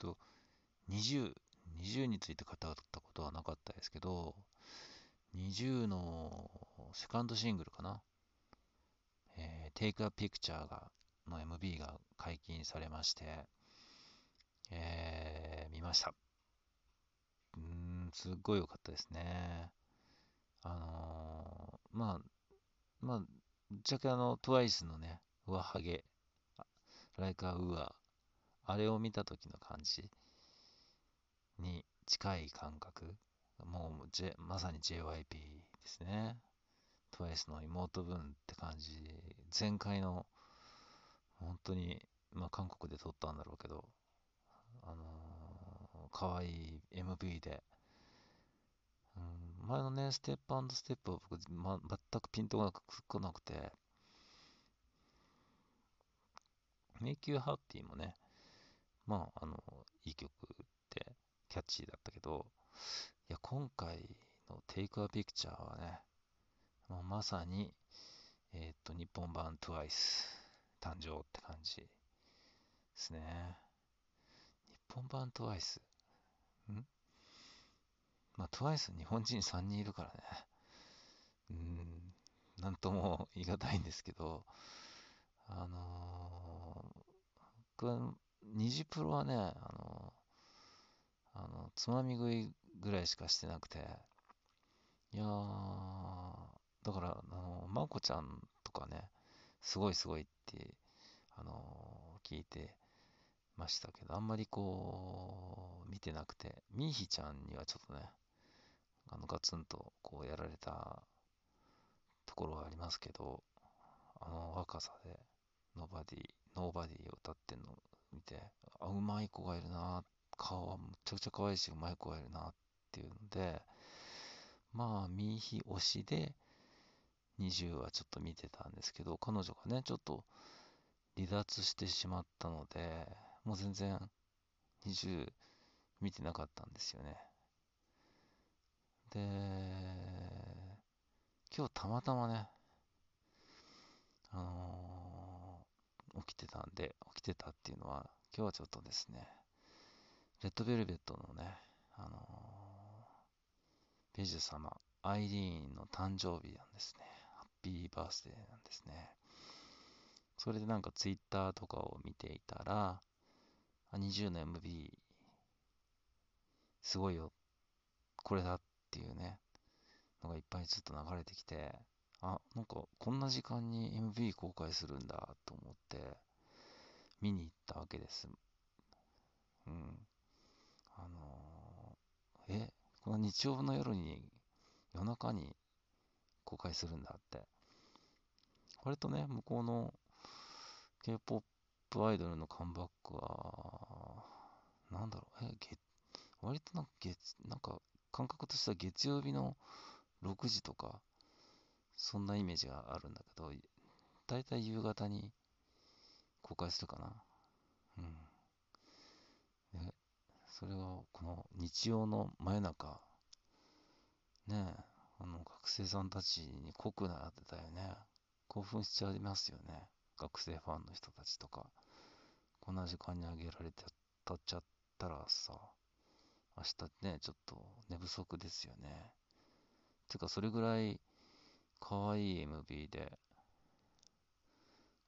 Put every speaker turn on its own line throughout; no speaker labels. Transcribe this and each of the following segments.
と、20、20について語ったことはなかったですけど、20のセカンドシングルかな？えー、Take a Picture が、の MV が解禁されまして、えー、見ました。うん、すっごい良かったですね。あのー、まあ、まあ、ぶっちゃけあの、TWICE のね、上ハゲ、ライカーウアあれを見た時の感じ？に近い感覚？もう、J、まさに JYP ですね。TWICE の妹分って感じ。前回の、本当に、まあ韓国で撮ったんだろうけど、あのー、可愛い MV で、うん、前のね、ステップステップは僕、ま、全くピントがなくて、Make You Happy もね、まあ、あの、いい曲ってキャッチーだったけど、いや、今回の Take a Picture はね、もうまさに、えっ、と、日本版 TWICE 誕生って感じですね。日本版 TWICE? ん？まあ、TWICE 日本人3人いるからね。うん、なんとも言い難いんですけど、あのー、ニジプロはね、あの、あの、つまみ食いぐらいしかしてなくて、いやー、だから、あの、まこちゃんとかね、すごいすごいって、あの、聞いてましたけど、あんまりこう、見てなくて、ミイヒちゃんにはちょっとね、あの、ガツンとこうやられたところはありますけど、あの若さで、ノーバディ、ノーバディを歌ってんの見て、あ、うまい子がいるな、顔はむちゃくちゃ可愛いし、うまい子がいるなっていうので、まあ、ミイヒ推しで、 NiziUはちょっと見てたんですけど、彼女がね、ちょっと離脱してしまったので、もう全然20見てなかったんですよね。で、今日たまたまね、あのー、起きてたんで、起きてたっていうのは、今日はちょっとですね、レッドベルベットのね、あのー、ページュ様、アイリーンの誕生日なんですね。ハッピーバースデーなんですね。それでなんかツイッターとかを見ていたら、20の MB、すごいよ、これだっていうね、のがいっぱいずっと流れてきて、あ、なんかこんな時間に MV 公開するんだと思って見に行ったわけです。うん。あのー、え、この日曜の夜に夜中に公開するんだって。割とね、向こうの K-POP アイドルのカムバックは、なんだろう、え、月、割となんか月、なんか感覚としては月曜日の6時とか、そんなイメージがあるんだけど、だいたい夕方に公開するかな。うん。で、それがこの日曜の真夜中、ねえ、あの学生さんたちに濃くなってたよね。興奮しちゃいますよね。学生ファンの人たちとか。こんな時間にあげられてたっちゃったらさ、明日ね、ちょっと寝不足ですよね。てか、それぐらい可愛い MV で、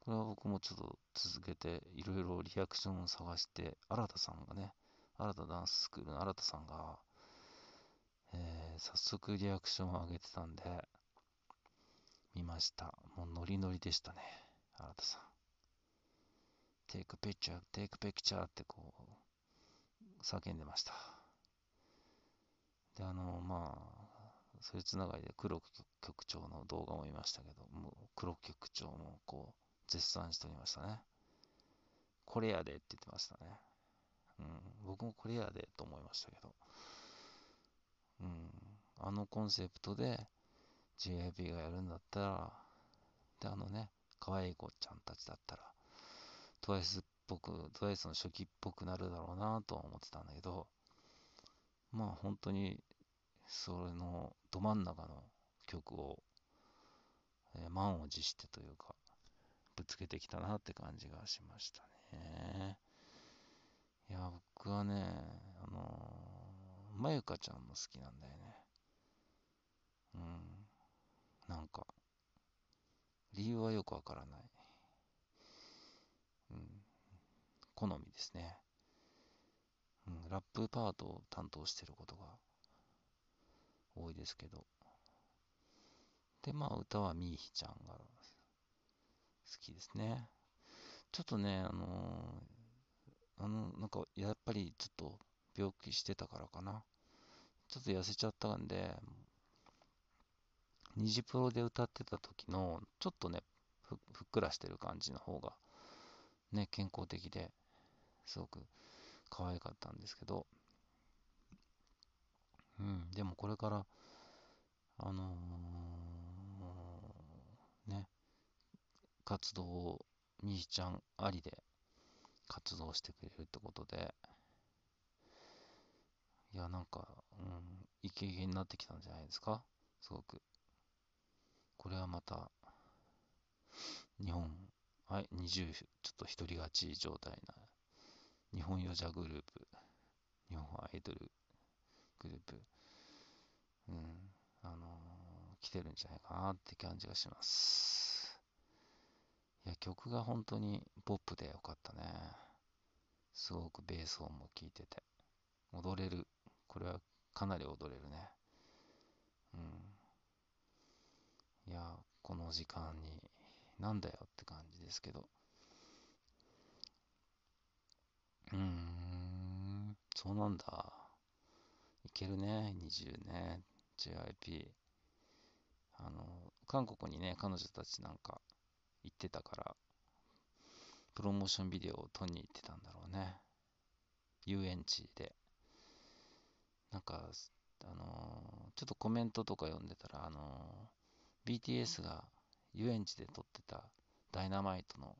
これは僕もちょっと続けて、いろいろリアクションを探して、新田さんがね、新田ダンススクールの新田さんが、えー、早速リアクションを上げてたんで、見ました。もうノリノリでしたね、新田さん。take a picture, take a picture ってこう、叫んでました。で、あの、まあ、それつながりで黒局長の動画も見ましたけど、もう黒局長もこう、絶賛しておりましたね。これやでって言ってましたね。うん、僕もこれやでと思いましたけど、うん、あのコンセプトで JIP がやるんだったら、で、あのね、可愛い子ちゃんたちだったら、TWICE っぽく、TWICE の初期っぽくなるだろうなとは思ってたんだけど、まあ本当にそれのど真ん中の曲を、えー、満を持してというか、ぶつけてきたなって感じがしましたね。いや、僕はね、あのー、まゆかちゃんも好きなんだよね。うん。なんか、理由はよくわからない。うん。好みですね。うん、ラップパートを担当してることが多いですけど。で、まあ歌はみーひちゃんが好きですね。ちょっとね、あのー、あの、なんかやっぱりちょっと病気してたからかな。ちょっと痩せちゃったんで、ニジプロで歌ってた時の、ちょっとねふ、ふっくらしてる感じの方が、ね、健康的で、すごく可愛かったんですけど、うん、でもこれから、あのー、ね、活動を、みーちゃんありで活動してくれるってことで、いや、なんか、うん、イケイケになってきたんじゃないですか？すごく。これはまた、日本、はい、20、ちょっと一人勝ち状態な、日本ヨジャグループ、日本アイドルグループ、うん、あのー、来てるんじゃないかなって感じがします。いや、曲が本当にポップでよかったね。すごくベース音も聴いてて、踊れる。これはかなり踊れるね。うん。いや、この時間になんだよって感じですけど。うーん、そうなんだ。いけるね、20ね、JYP。あの、韓国にね、彼女たちなんか行ってたから、プロモーションビデオを撮りに行ってたんだろうね。遊園地で。なんか、あのー、ちょっとコメントとか読んでたら、あのー BTS が遊園地で撮ってたダイナマイトの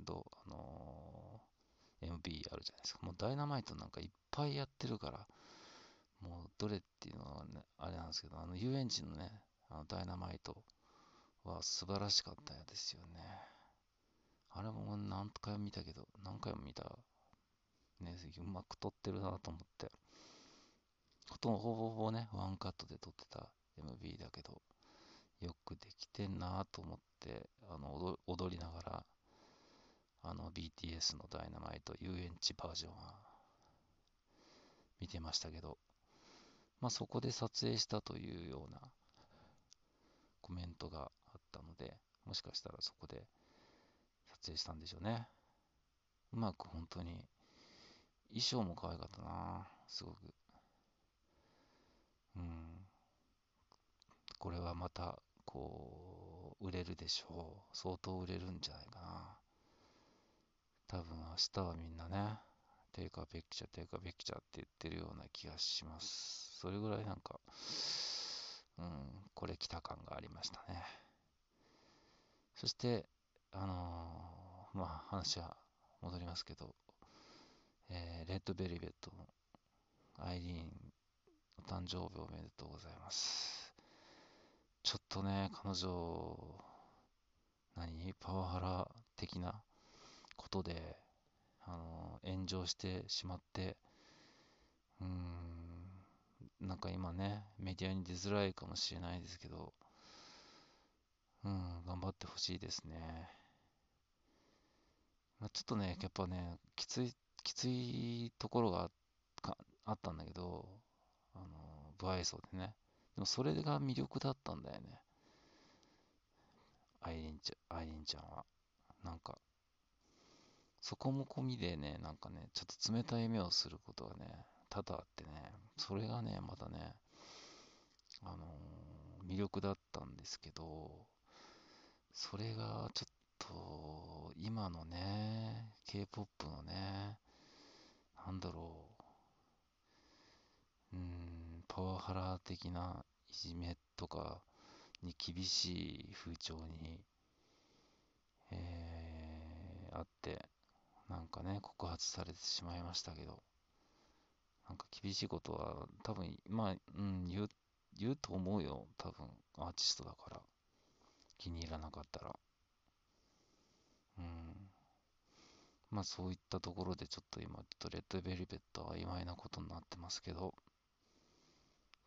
どう、あのー、MV あるじゃないですか。もうダイナマイトなんかいっぱいやってるから、もうどれっていうのはね、あれなんですけど、あの遊園地のね、あのダイナマイトは素晴らしかったですよね。あれも何回も見たけど、何回も見た。ね、うまく撮ってるなと思って。ほとんどほぼほぼね、ワンカットで撮ってた MV だけど、よくできてんなと思って、あの踊りながら、あの BTS のダイナマイト遊園地バージョンは見てましたけど、まあそこで撮影したというようなコメントがあったので、もしかしたらそこで撮影したんでしょうね。うまく本当に、衣装も可愛かったなすごく。うん。これはまた、こう、売れるでしょう。相当売れるんじゃないかな。多分明日はみんなね、テイカーベッキチャ、テイカーベッキチャって言ってるような気がします。それぐらいなんか、うん、これ来た感がありましたね。そして、あのー、まあ話は戻りますけど、えー、レッドベリベットのアイリーンお誕生日おめでとうございます。ちょっとね、彼女、何？パワハラ的なことで、あの、炎上してしまって、うーん、なんか今ね、メディアに出づらいかもしれないですけど、うん、頑張ってほしいですね。まあ、ちょっとね、やっぱね、きつい、きついところがあったんだけど、あの、不愛想でね。でもそれが魅力だったんだよね。アイリンちゃん、アイリンちゃんは。なんか、そこも込みでね、なんかね、ちょっと冷たい目をすることがね、多々あってね、それがね、またね、あのー、魅力だったんですけど、それがちょっと、今のね、K-POP のね、なんだろう、うん、パワハラ的ないじめとかに厳しい風潮に、えー、あって、なんかね、告発されてしまいましたけど、なんか厳しいことは多分、まあ、うん、言う、言うと思うよ。多分、アーティストだから。気に入らなかったら。うん。まあそういったところでちょっと今、ちょっとレッドベルベットは曖昧なことになってますけど、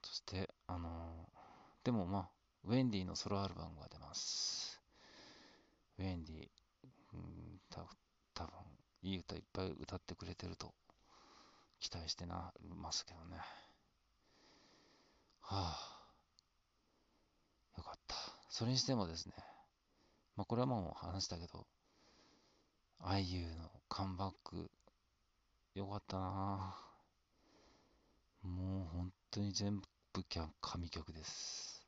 そして、あのー、でもまあ、ウェンディのソロアルバムが出ます。ウェンディ、うん、た多分いい歌いっぱい歌ってくれてると期待してなますけどね。はあ、よかった。それにしてもですね、まあこれはもう話したけど、IU のカムバック、よかったなもう本当に全部神曲です。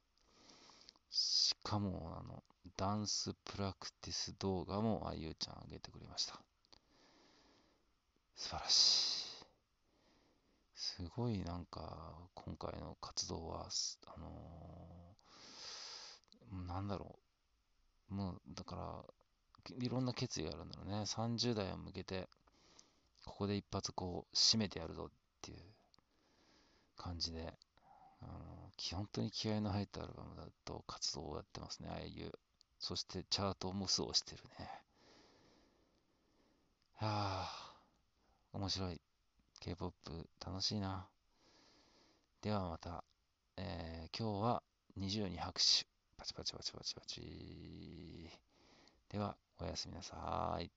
しかも、あの、ダンスプラクティス動画も IU ちゃん上げてくれました。素晴らしい。すごいなんか、今回の活動は、あのー、なんだろう。もう、だから、いろんな決意があるんだろうね。30代を向けて、ここで一発こう、締めてやるぞっていう感じで、あの本当に気合の入ったアルバムだと活動をやってますね、ああいう。そしてチャートもそうしてるね。はあ、面白い。K-POP 楽しいな。ではまた、えー、今日は20に拍手。パチパチパチパチパチ。では、おやすみなさい。